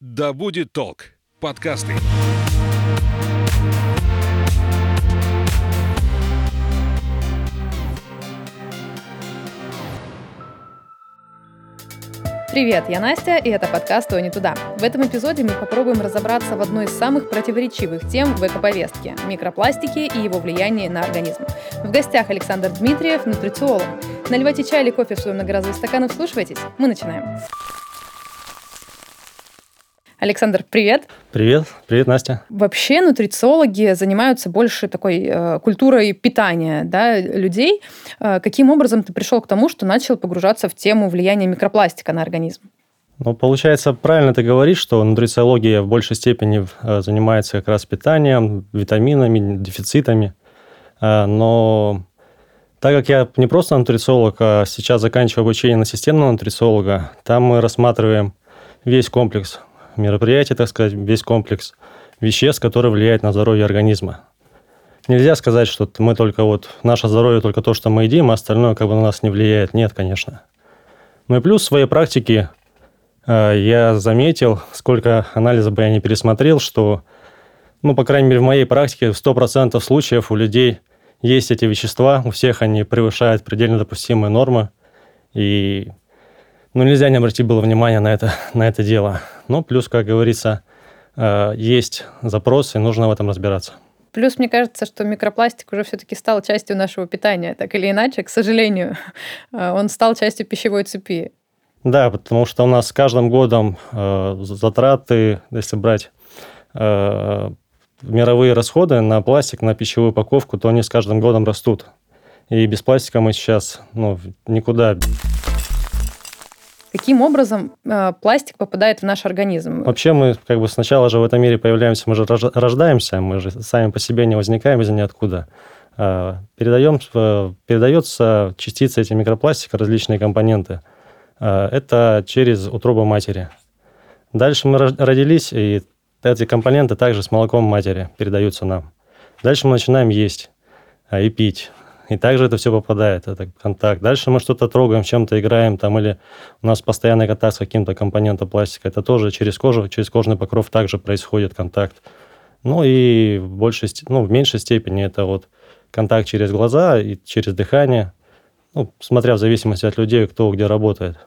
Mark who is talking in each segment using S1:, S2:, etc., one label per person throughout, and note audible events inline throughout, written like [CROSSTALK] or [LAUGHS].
S1: Да будет толк. Подкасты.
S2: Привет, я Настя, и это подкаст «То не туда». В этом эпизоде мы попробуем разобраться в одной из самых противоречивых тем в экоповестке – микропластике и его влиянии на организм. В гостях Александр Дмитриев, нутрициолог. Наливайте чай или кофе в свой многоразовый стакан и вслушивайтесь. Мы начинаем. Александр, привет.
S3: Привет. Привет, Настя.
S2: Вообще нутрициологи занимаются больше такой э, культурой питания да, людей. Э, каким образом ты пришел к тому, что начал погружаться в тему влияния микропластика на организм?
S3: Ну, получается, правильно ты говоришь, что нутрициология в большей степени э, занимается как раз питанием, витаминами, дефицитами. Э, но так как я не просто нутрициолог, а сейчас заканчиваю обучение на системного нутрициолога, там мы рассматриваем весь комплекс мероприятие, так сказать, весь комплекс веществ, которые влияют на здоровье организма. Нельзя сказать, что мы только вот, наше здоровье только то, что мы едим, а остальное как бы на нас не влияет. Нет, конечно. Ну и плюс в своей практике э, я заметил, сколько анализов бы я не пересмотрел, что, ну, по крайней мере, в моей практике в 100% случаев у людей есть эти вещества, у всех они превышают предельно допустимые нормы, и ну, нельзя не обратить было внимания на это, [LAUGHS] на это дело. Ну, плюс, как говорится, э, есть запросы, нужно в этом разбираться.
S2: Плюс, мне кажется, что микропластик уже все-таки стал частью нашего питания, так или иначе, к сожалению, [LAUGHS] э, он стал частью пищевой цепи.
S3: Да, потому что у нас с каждым годом э, затраты, если брать мировые расходы на пластик, на пищевую упаковку, то они с каждым годом растут. И без пластика мы сейчас ну, никуда
S2: Каким образом э, пластик попадает в наш организм?
S3: Вообще мы как бы сначала же в этом мире появляемся, мы же рождаемся, мы же сами по себе не возникаем из ниоткуда. Э, передаем, э, передается частицы эти микропластика, различные компоненты. Э, это через утробу матери. Дальше мы родились, и эти компоненты также с молоком матери передаются нам. Дальше мы начинаем есть э, и пить. И также это все попадает, это контакт. Дальше мы что-то трогаем, чем-то играем, там, или у нас постоянный контакт с каким-то компонентом пластика. Это тоже через кожу, через кожный покров также происходит контакт. Ну и в, большей, ну, в меньшей степени это вот контакт через глаза и через дыхание, ну, смотря в зависимости от людей, кто где работает.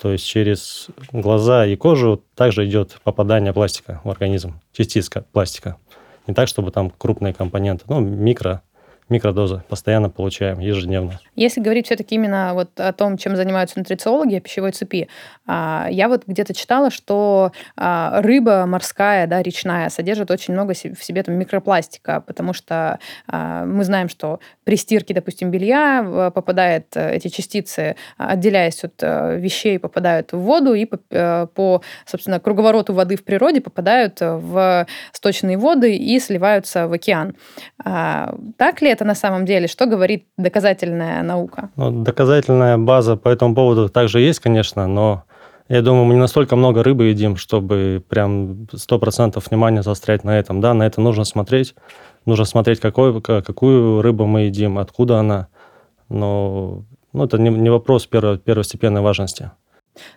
S3: То есть через глаза и кожу также идет попадание пластика в организм, частица пластика. Не так, чтобы там крупные компоненты, ну, микро, микродозы постоянно получаем ежедневно.
S2: Если говорить все-таки именно вот о том, чем занимаются нутрициологи, пищевой цепи, а, я вот где-то читала, что а, рыба морская, да, речная, содержит очень много в себе там микропластика, потому что а, мы знаем, что при стирке, допустим, белья попадают э, эти частицы, отделяясь от э, вещей, попадают в воду и по, э, по собственно, круговороту воды в природе попадают в сточные воды и сливаются в океан. Так ли это на самом деле? Что говорит доказательная наука?
S3: Ну, доказательная база по этому поводу также есть, конечно, но я думаю, мы не настолько много рыбы едим, чтобы прям 100% внимания заострять на этом. Да, на это нужно смотреть. Нужно смотреть, какой, какую рыбу мы едим, откуда она. Но ну, это не, не вопрос перво, первостепенной важности.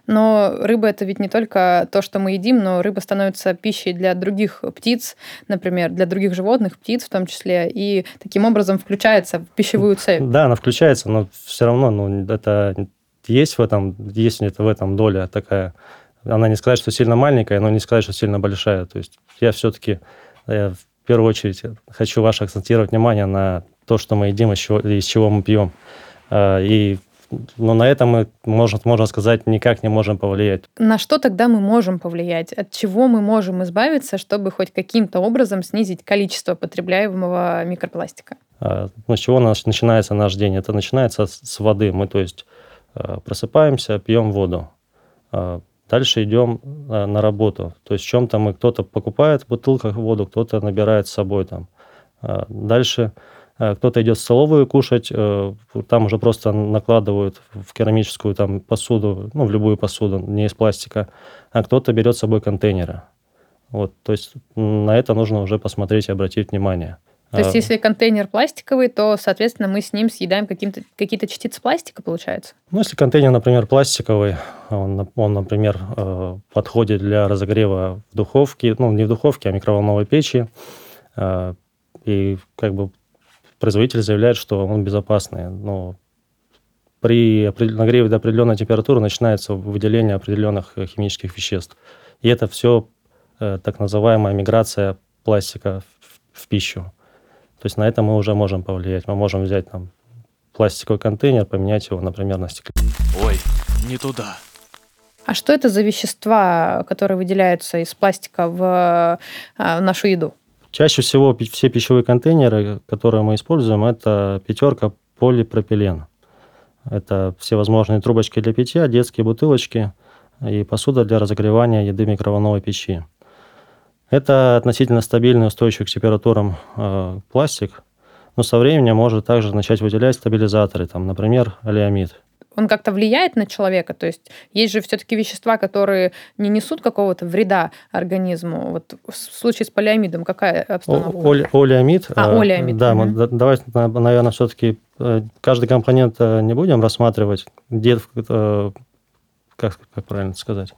S2: Но рыба это ведь не только то, что мы едим, но рыба становится пищей для других птиц, например, для других животных, птиц в том числе, и таким образом включается в пищевую цепь.
S3: Да, она включается, но все равно, ну, это есть в этом, есть это в этом доля такая. Она не сказать, что сильно маленькая, но не сказать, что сильно большая. То есть я все-таки я в первую очередь хочу ваше акцентировать внимание на то, что мы едим, из чего, из чего мы пьем. А, и но на это мы, можно, можно сказать, никак не можем повлиять.
S2: На что тогда мы можем повлиять? От чего мы можем избавиться, чтобы хоть каким-то образом снизить количество потребляемого микропластика?
S3: А, ну, с чего наш, начинается наш день? Это начинается с воды. Мы, то есть, а, просыпаемся, пьем воду. А, дальше идем на работу. То есть в чем-то мы кто-то покупает в бутылках воду, кто-то набирает с собой там. Дальше Э, кто-то идет в столовую кушать, э, там уже просто накладывают в керамическую там посуду, ну, в любую посуду, не из пластика, а кто-то берет с собой контейнеры. Вот, то есть на это нужно уже посмотреть и обратить внимание.
S2: То есть, если контейнер пластиковый, то, соответственно, мы с ним съедаем какие-то частицы пластика, получается?
S3: Ну, если контейнер, например, пластиковый, он, он например, э, подходит для разогрева в духовке, ну, не в духовке, а микроволновой печи, э, и как бы производитель заявляет, что он безопасный, но при нагреве до определенной температуры начинается выделение определенных химических веществ. И это все э, так называемая миграция пластика в, в пищу. То есть на это мы уже можем повлиять. Мы можем взять там пластиковый контейнер, поменять его, например, на стеклянный.
S1: Ой, не туда.
S2: А что это за вещества, которые выделяются из пластика в, в нашу еду?
S3: Чаще всего все пищевые контейнеры, которые мы используем, это пятерка полипропилен. Это всевозможные трубочки для питья, детские бутылочки и посуда для разогревания еды в микроволновой печи. Это относительно стабильный, устойчивый к температурам э, пластик, но со временем может также начать выделять стабилизаторы, там, например, алиамид.
S2: Он как-то влияет на человека? То есть есть же все-таки вещества, которые не несут какого-то вреда организму. Вот в случае с полиамидом какая обстановка?
S3: О, олеамид.
S2: А, э, олеамид.
S3: Да, угу. мы, давайте, наверное, все-таки э, каждый компонент э, не будем рассматривать, где, как, как правильно сказать,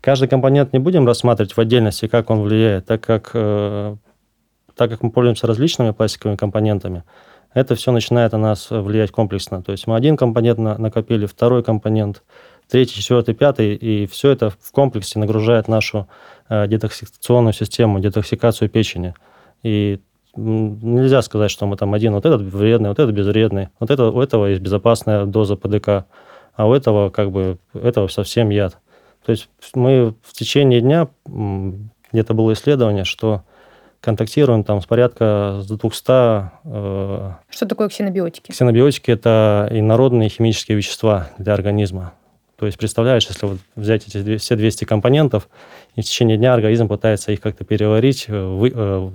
S3: Каждый компонент не будем рассматривать в отдельности, как он влияет, так как, так как мы пользуемся различными пластиковыми компонентами, это все начинает на нас влиять комплексно. То есть мы один компонент на, накопили, второй компонент, третий, четвертый, пятый, и все это в комплексе нагружает нашу э, детоксикационную систему, детоксикацию печени. И нельзя сказать, что мы там один, вот этот вредный, вот этот безвредный, вот это, у этого есть безопасная доза ПДК, а у этого как бы этого совсем яд. То есть мы в течение дня, где-то было исследование, что контактируем там с порядка с 200...
S2: Э, что такое ксенобиотики?
S3: Ксенобиотики – это инородные химические вещества для организма. То есть представляешь, если вот взять эти все 200 компонентов, и в течение дня организм пытается их как-то переварить, э, вы, Э,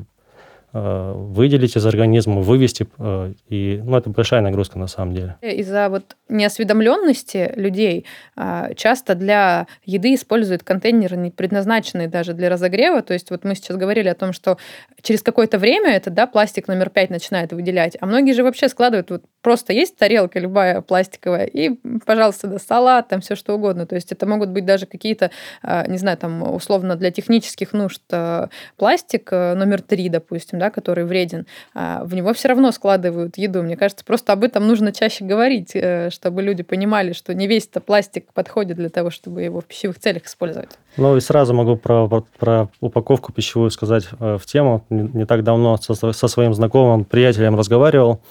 S3: выделить из организма, вывести. Э, и, ну, это большая нагрузка на самом деле.
S2: Из-за вот неосведомленности людей а, часто для еды используют контейнеры, не предназначенные даже для разогрева. То есть вот мы сейчас говорили о том, что через какое-то время это да, пластик номер пять начинает выделять. А многие же вообще складывают, вот просто есть тарелка любая пластиковая, и, пожалуйста, да, салат, там все что угодно. То есть это могут быть даже какие-то, а, не знаю, там условно для технических нужд э, пластик номер три, допустим, да, который вреден, а, в него все равно складывают еду. Мне кажется, просто об этом нужно чаще говорить, э, чтобы люди понимали, что не весь это пластик подходит для того, чтобы его в пищевых целях использовать.
S3: Ну и сразу могу про, про упаковку пищевую сказать э, в тему. Не, не так давно со, со своим знакомым приятелем разговаривал,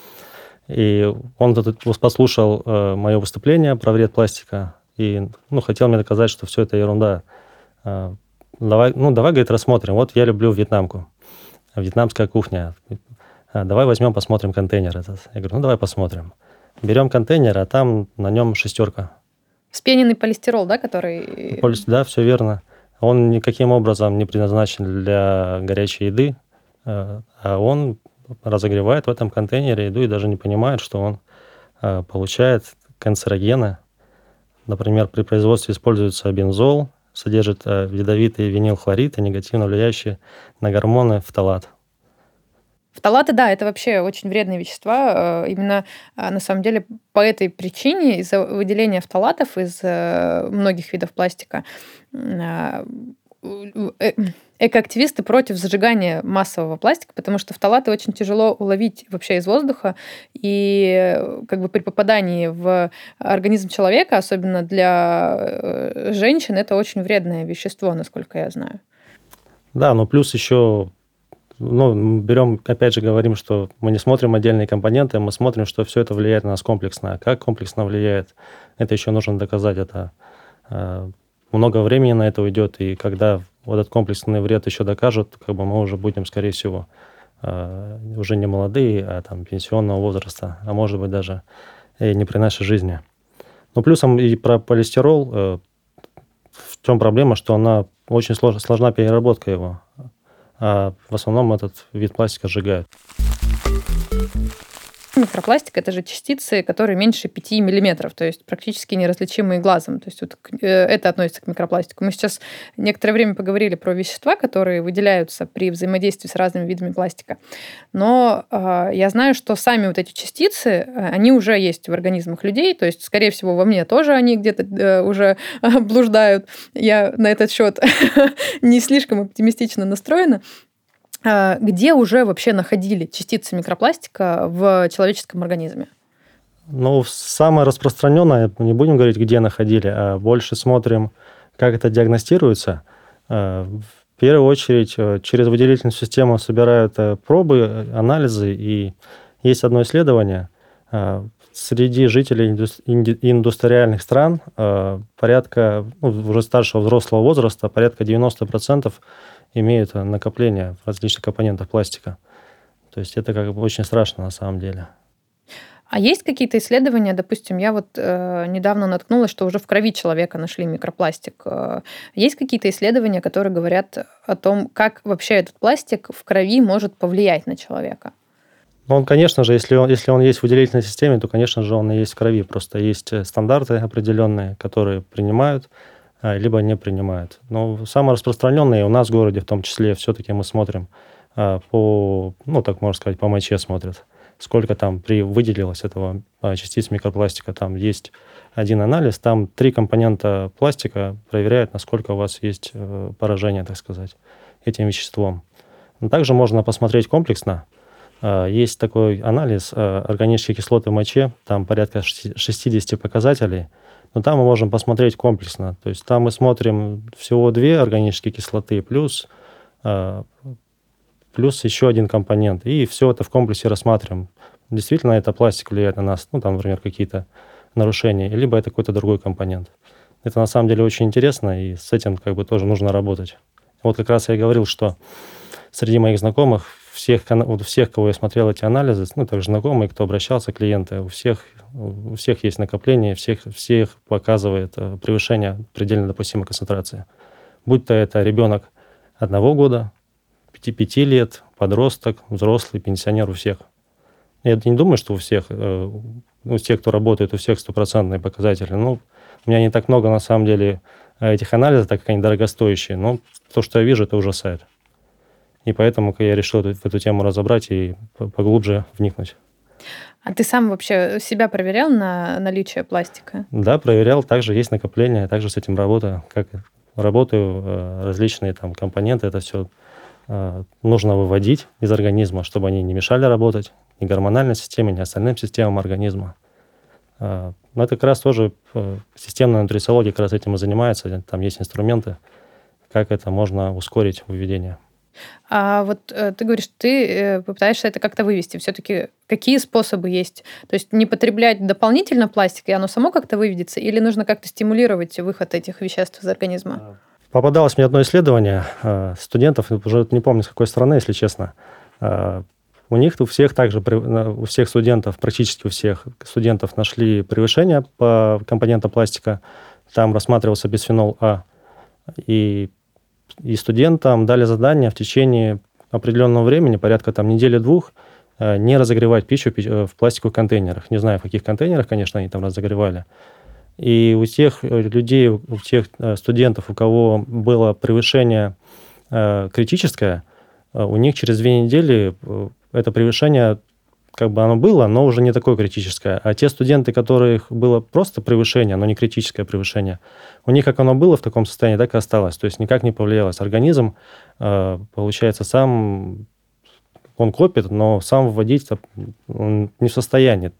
S3: и он послушал э, мое выступление про вред пластика и ну, хотел мне доказать, что все это ерунда. Давай, ну, давай, говорит, рассмотрим. Вот я люблю вьетнамку вьетнамская кухня. А, давай возьмем, посмотрим контейнер этот. Я говорю, ну давай посмотрим. Берем контейнер, а там на нем шестерка.
S2: Спененный полистирол, да, который...
S3: Полис... Да, все верно. Он никаким образом не предназначен для горячей еды, а, а он разогревает в этом контейнере еду и даже не понимает, что он а, получает канцерогены. Например, при производстве используется бензол, содержит э, ядовитые винилхлориды, негативно влияющие на гормоны фталат.
S2: Фталаты, да, это вообще очень вредные вещества. Э, именно э, на самом деле по этой причине, из-за выделения фталатов из многих видов пластика, экоактивисты против зажигания массового пластика, потому что фталаты очень тяжело уловить вообще из воздуха, и как бы при попадании в организм человека, особенно для э, женщин, это очень вредное вещество, насколько я знаю.
S3: Да, но плюс еще ну, берем, опять же, говорим, что мы не смотрим отдельные компоненты, мы смотрим, что все это влияет на нас комплексно. А как комплексно влияет, это еще нужно доказать. Это э, много времени на это уйдет, и когда вот этот комплексный вред еще докажут, как бы мы уже будем, скорее всего, э, уже не молодые, а там пенсионного возраста, а может быть даже и не при нашей жизни. Но плюсом и про полистирол, э, в чем проблема, что она очень сложна, сложна переработка его, а в основном этот вид пластика сжигают.
S2: Микропластик – это же частицы, которые меньше 5 миллиметров, то есть практически неразличимые глазом. То есть вот э, это относится к микропластику. Мы сейчас некоторое время поговорили про вещества, которые выделяются при взаимодействии с разными видами пластика. Но э, я знаю, что сами вот эти частицы, э, они уже есть в организмах людей, то есть, скорее всего, во мне тоже они где-то э, уже [LAUGHS] блуждают. Я на этот счет [LAUGHS] не слишком оптимистично настроена. А, где уже вообще находили частицы микропластика в человеческом организме?
S3: Ну, самое распространенное, не будем говорить, где находили, а больше смотрим, как это диагностируется. А, в первую очередь э, через выделительную систему собирают э, пробы, анализы, и есть одно исследование. А, среди жителей индустриальных стран порядка, ну, уже старшего взрослого возраста, порядка 90% имеют накопление различных компонентов пластика. То есть это как бы очень страшно на самом деле.
S2: А есть какие-то исследования, допустим, я вот э, недавно наткнулась, что уже в крови человека нашли микропластик. Э, есть какие-то исследования, которые говорят о том, как вообще этот пластик в крови может повлиять на человека?
S3: Ну, он, конечно же, если он, если он есть в выделительной системе, то, конечно же, он и есть в крови. Просто есть э, стандарты определенные, которые принимают либо не принимают. Но самое распространенное у нас в городе в том числе все-таки мы смотрим а, по, ну, так можно сказать, по моче смотрят. Сколько там при выделилось этого а, частиц микропластика. Там есть один анализ, там три компонента пластика проверяют, насколько у вас есть э, поражение, так сказать, этим веществом. Но также можно посмотреть комплексно. Есть такой анализ органические кислоты в моче, там порядка 60 показателей – но там мы можем посмотреть комплексно. То есть там мы смотрим всего две органические кислоты плюс, э, плюс еще один компонент. И все это в комплексе рассматриваем. Действительно, это пластик влияет на нас, ну, там, например, какие-то нарушения, либо это какой-то другой компонент. Это на самом деле очень интересно, и с этим как бы тоже нужно работать. Вот как раз я и говорил, что среди моих знакомых всех, у всех, кого я смотрел эти анализы, ну, также знакомые, кто обращался, клиенты, у всех, у всех есть накопление, всех, всех показывает э, превышение предельно допустимой концентрации. Будь то это ребенок одного года, пяти, пяти лет, подросток, взрослый, пенсионер, у всех. Я не думаю, что у всех, э, у тех, кто работает, у всех стопроцентные показатели. Ну, у меня не так много, на самом деле, этих анализов, так как они дорогостоящие, но то, что я вижу, это ужасает. И поэтому я решил эту, эту тему разобрать и поглубже вникнуть.
S2: А ты сам вообще себя проверял на наличие пластика?
S3: Да, проверял. Также есть накопление, также с этим работаю. Как работаю, э, различные там компоненты, это все э, нужно выводить из организма, чтобы они не мешали работать ни гормональной системе, ни остальным системам организма. Э, но это как раз тоже системная нутрициология как раз этим и занимается. Там есть инструменты, как это можно ускорить выведение.
S2: А вот э, ты говоришь, ты э, попытаешься это как-то вывести. Все-таки какие способы есть? То есть не потреблять дополнительно пластик, и оно само как-то выведется, или нужно как-то стимулировать выход этих веществ из организма?
S3: Попадалось мне одно исследование э, студентов, уже не помню, с какой страны, если честно. Э, у них у всех также, у всех студентов, практически у всех студентов нашли превышение по компонентам пластика. Там рассматривался бисфенол А. И и студентам дали задание в течение определенного времени, порядка там недели-двух, э, не разогревать пищу э, в пластиковых контейнерах. Не знаю, в каких контейнерах, конечно, они там разогревали. И у тех э, людей, у тех студентов, у кого было превышение критическое, у них через две недели это превышение как бы оно было, но уже не такое критическое. А те студенты, которых было просто превышение, но не критическое превышение, у них как оно было в таком состоянии, так и осталось. То есть никак не повлиялось. Организм, э, получается, сам он копит, но сам вводить он не в состоянии.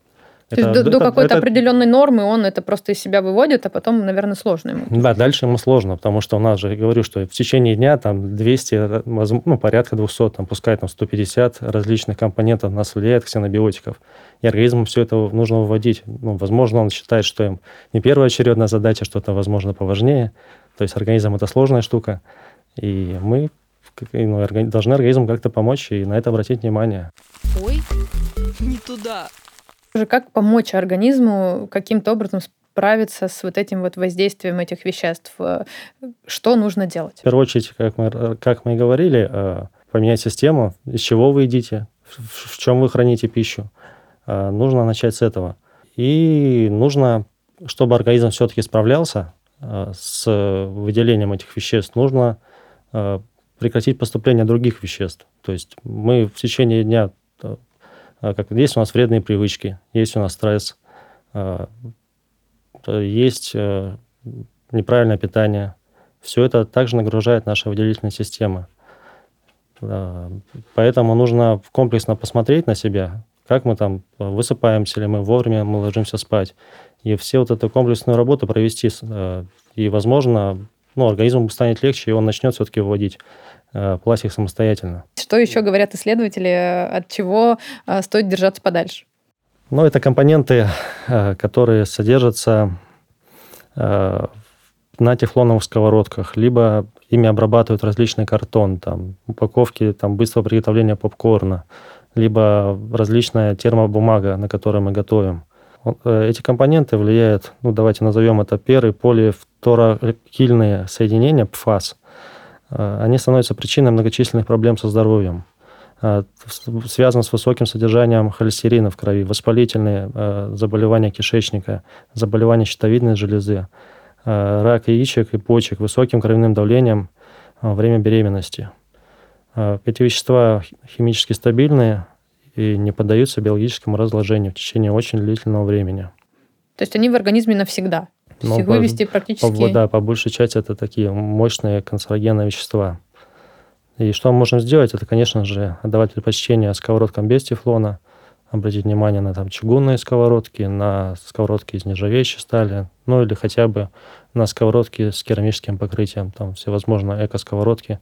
S2: То это, есть до, до какой-то это... определенной нормы он это просто из себя выводит, а потом, наверное, сложно ему.
S3: Да, дальше ему сложно, потому что у нас же, я говорю, что в течение дня там 200, ну, порядка 200, там, пускай там 150 различных компонентов нас влияет, ксенобиотиков. И организму все это нужно выводить. Ну, возможно, он считает, что им не первая очередная задача, что-то, возможно, поважнее. То есть организм – это сложная штука. И мы ну, должны организму как-то помочь и на это обратить внимание. Ой,
S2: не туда. Как помочь организму каким-то образом справиться с вот этим вот воздействием этих веществ? Что нужно делать?
S3: В первую очередь, как мы, как мы и говорили, э, поменять систему, из чего вы едите, в чем вы храните пищу. Нужно начать с этого. И нужно, чтобы организм все-таки справлялся с выделением этих веществ, нужно прекратить поступление других веществ. То есть мы в течение дня, как есть у нас вредные привычки, есть у нас стресс, есть неправильное питание. Все это также нагружает наши выделительные системы. Поэтому нужно комплексно посмотреть на себя, как мы там высыпаемся ли мы вовремя, мы ложимся спать. И все вот эту комплексную работу провести. Э, и, возможно, ну, организму станет легче, и он начнет все-таки выводить э, пластик самостоятельно.
S2: Что еще говорят исследователи, от чего э, стоит держаться подальше?
S3: Ну, это компоненты, которые содержатся на тефлоновых сковородках, либо ими обрабатывают различный картон, там, упаковки там, быстрого приготовления попкорна, либо различная термобумага, на которой мы готовим. Э, эти компоненты влияют, ну, давайте назовем это перы, полифторокильные соединения, ПФАС. Э, они становятся причиной многочисленных проблем со здоровьем. Э, связан с высоким содержанием холестерина в крови, воспалительные заболевания кишечника, заболевания щитовидной железы, Э, рак яичек и почек, высоким кровяным давлением во время беременности. Э, эти вещества химически стабильные и не поддаются биологическому разложению в течение очень длительного времени.
S2: То есть они в организме навсегда? То есть их по, вывести практически...
S3: По, да, по большей части это такие мощные канцерогенные вещества. И что мы можем сделать, это, конечно же, отдавать предпочтение сковородкам без тефлона – обратить внимание на там, чугунные сковородки, на сковородки из нержавеющей стали, ну или хотя бы на сковородки с керамическим покрытием, там всевозможные эко-сковородки.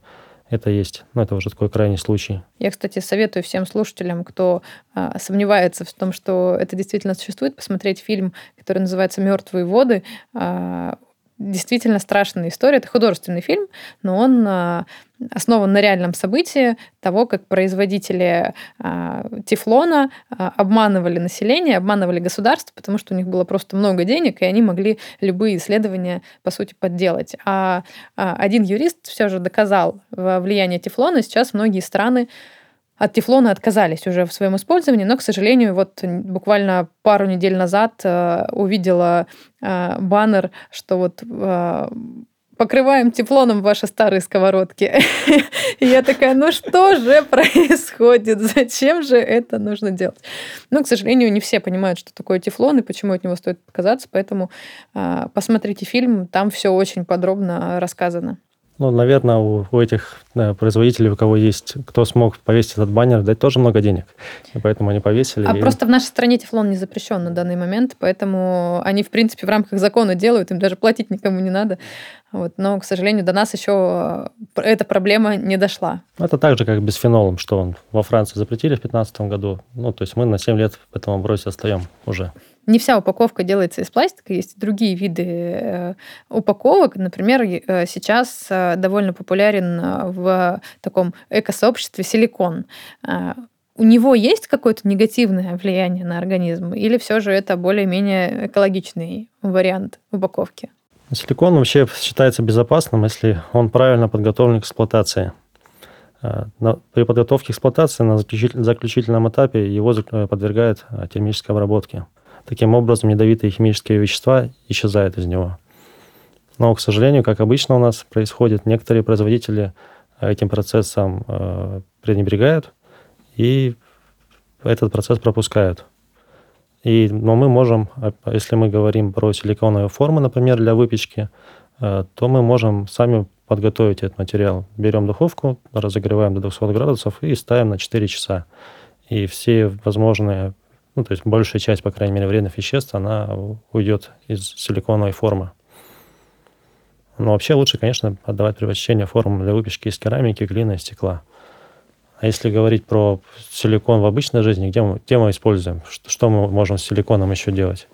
S3: Это есть. Но это уже такой крайний случай.
S2: Я, кстати, советую всем слушателям, кто а, сомневается в том, что это действительно существует, посмотреть фильм, который называется «Мертвые воды». А, действительно страшная история. Это художественный фильм, но он а, основан на реальном событии того, как производители а, тефлона а, обманывали население, обманывали государство, потому что у них было просто много денег, и они могли любые исследования, по сути, подделать. А один юрист все же доказал влияние тефлона, и сейчас многие страны от тефлона отказались уже в своем использовании, но, к сожалению, вот буквально пару недель назад э, увидела э, баннер, что вот э, покрываем тефлоном ваши старые сковородки. [LAUGHS] И я такая, ну что же происходит? Зачем же это нужно делать? Ну, к сожалению, не все понимают, что такое тефлон и почему от него стоит отказаться, поэтому э, посмотрите фильм, там все очень подробно рассказано.
S3: Ну, наверное, у, у этих да, производителей, у кого есть, кто смог повесить этот баннер, дать тоже много денег. И поэтому они повесили.
S2: А
S3: и...
S2: просто в нашей стране тефлон не запрещен на данный момент, поэтому они, в принципе, в рамках закона делают, им даже платить никому не надо. Вот. Но, к сожалению, до нас еще э, эта проблема не дошла.
S3: Это так же, как бисфенолом, что он во Франции запретили в 2015 году. Ну, то есть мы на 7 лет в этом вопросе остаем уже
S2: не вся упаковка делается из пластика, есть другие виды э, упаковок. Например, э, сейчас э, довольно популярен в таком экосообществе силикон. У него есть какое-то негативное влияние на организм, или все же это более-менее экологичный вариант упаковки?
S3: Силикон вообще считается безопасным, если он правильно подготовлен к эксплуатации. При подготовке к эксплуатации на заключительном этапе его подвергают термической обработке. Таким образом, ядовитые химические вещества исчезают из него. Но, к сожалению, как обычно у нас происходит, некоторые производители этим процессом э, пренебрегают и этот процесс пропускают. И, но мы можем, а, если мы говорим про силиконовые формы, например, для выпечки, э, то мы можем сами подготовить этот материал. Берем духовку, разогреваем до 200 градусов и ставим на 4 часа. И все возможные ну, то есть большая часть, по крайней мере, вредных веществ, она уйдет из силиконовой формы. Но вообще лучше, конечно, отдавать предпочтение формам для выпечки из керамики, глины и стекла. А если говорить про силикон в обычной жизни, где мы, где мы используем? Что мы можем с силиконом еще делать?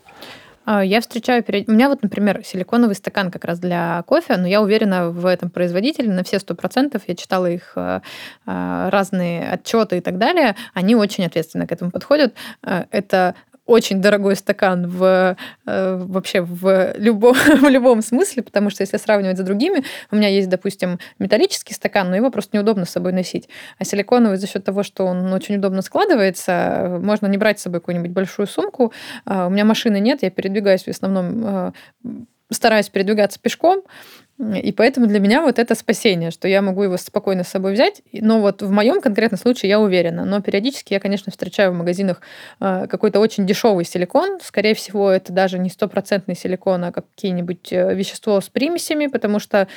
S2: А, я встречаю... Перед... У меня вот, например, силиконовый стакан как раз для кофе, но я уверена в этом производителе на все сто процентов. Я читала их а, а, разные отчеты и так далее. Они очень ответственно к этому подходят. Это очень дорогой стакан в, э, вообще в любом, [LAUGHS] в любом смысле, потому что если сравнивать с другими, у меня есть, допустим, металлический стакан, но его просто неудобно с собой носить. А силиконовый за счет того, что он очень удобно складывается, можно не брать с собой какую-нибудь большую сумку. А, у меня машины нет, я передвигаюсь в основном э, стараюсь передвигаться пешком, и поэтому для меня вот это спасение, что я могу его спокойно с собой взять. Но вот в моем конкретном случае я уверена. Но периодически я, конечно, встречаю в магазинах э, какой-то очень дешевый силикон. Скорее всего, это даже не стопроцентный силикон, а какие-нибудь э, вещество с примесями, потому что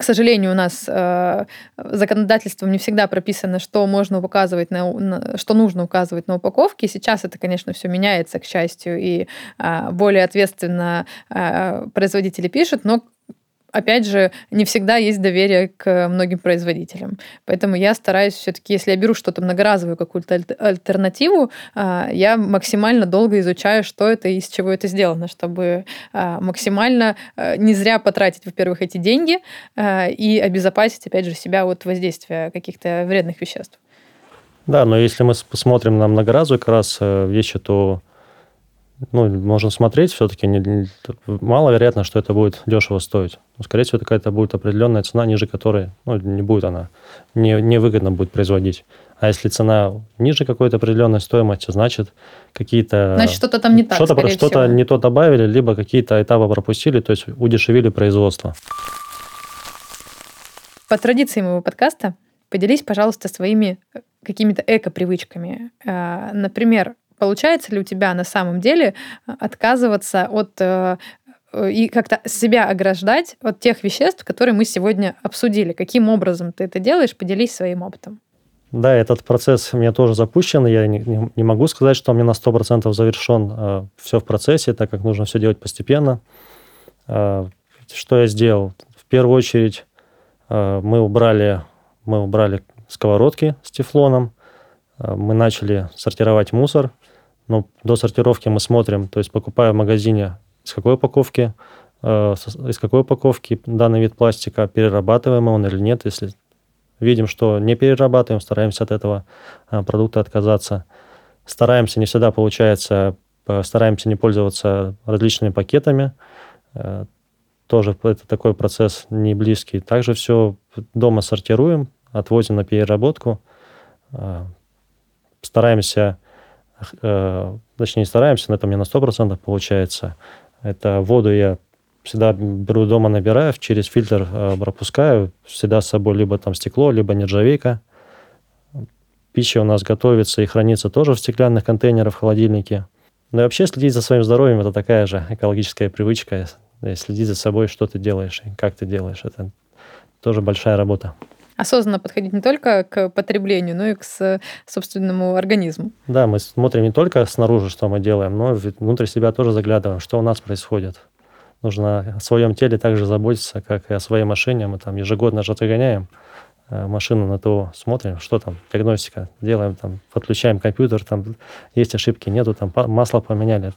S2: к сожалению, у нас э, законодательством не всегда прописано, что можно указывать на, на, что нужно указывать на упаковке. Сейчас это, конечно, все меняется, к счастью, и э, более ответственно э, производители пишут, но опять же, не всегда есть доверие к многим производителям. Поэтому я стараюсь все-таки, если я беру что-то многоразовую, какую-то альтернативу, а, я максимально долго изучаю, что это и из чего это сделано, чтобы а, максимально а, не зря потратить, во-первых, эти деньги и обезопасить, опять же, себя от воздействия каких-то вредных веществ.
S3: Да, но если мы посмотрим на многоразовые как раз э, вещи, то ну, можно смотреть, все-таки не, маловероятно, что это будет дешево стоить. Но, скорее всего, какая-то будет определенная цена, ниже которой ну, не будет она, не, невыгодно будет производить. А если цена ниже какой-то определенной стоимости, значит, какие-то...
S2: Значит, что-то там не так,
S3: Что-то, что не то добавили, либо какие-то этапы пропустили, то есть удешевили производство.
S2: По традиции моего подкаста поделись, пожалуйста, своими какими-то эко-привычками. Э, например, Получается ли у тебя на самом деле э, отказываться от э, э, и как-то себя ограждать от тех веществ, которые мы сегодня обсудили? Каким образом ты это делаешь? Поделись своим опытом.
S3: Да, этот процесс у меня тоже запущен. Я не, не, могу сказать, что он мне на 100% завершен. Все в процессе, так как нужно все делать постепенно. Что я сделал? В первую очередь мы убрали, мы убрали сковородки с тефлоном, мы начали сортировать мусор, но до сортировки мы смотрим, то есть покупая в магазине, из какой упаковки, э, из какой упаковки данный вид пластика, перерабатываем он или нет. Если видим, что не перерабатываем, стараемся от этого э, продукта отказаться. Стараемся, не всегда получается, э, стараемся не пользоваться различными пакетами. Тоже это такой процесс не близкий. Также все дома сортируем, отвозим на переработку. Стараемся точнее, стараемся, но это мне на 100% получается. Это воду я всегда беру дома, набираю, через фильтр э, пропускаю, всегда с собой либо там стекло, либо нержавейка. Пища у нас готовится и хранится тоже в стеклянных контейнерах в холодильнике. Ну и вообще следить за своим здоровьем – это такая же экологическая привычка. Следить за собой, что ты делаешь и как ты делаешь. Это тоже большая работа
S2: осознанно подходить не только к потреблению, но и к собственному организму.
S3: Да, мы смотрим не только снаружи, что мы делаем, но внутрь себя тоже заглядываем, что у нас происходит. Нужно о своем теле также заботиться, как и о своей машине. Мы там ежегодно же отгоняем э, машину на то, смотрим, что там, диагностика, делаем, там, подключаем компьютер, там есть ошибки, нету, там масло поменяли.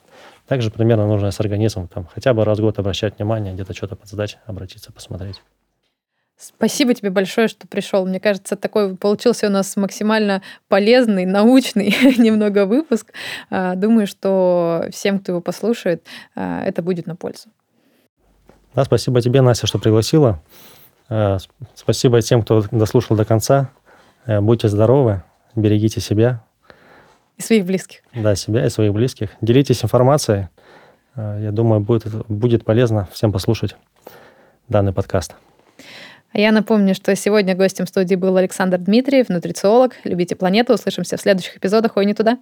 S3: Также примерно нужно с организмом, там, хотя бы раз в год обращать внимание, где-то что-то подсдать, обратиться, посмотреть.
S2: Спасибо тебе большое, что пришел. Мне кажется, такой получился у нас максимально полезный, научный [LAUGHS] немного выпуск. А, думаю, что всем, кто его послушает, а, это будет на пользу.
S3: Да, спасибо тебе, Настя, что пригласила. А, спасибо тем, кто дослушал до конца. Будьте здоровы, берегите себя.
S2: И своих близких.
S3: Да, себя и своих близких. Делитесь информацией. Я думаю, будет, будет полезно всем послушать данный подкаст.
S2: А я напомню, что сегодня гостем студии был Александр Дмитриев, нутрициолог. Любите планету. Услышимся в следующих эпизодах «Ой, не туда».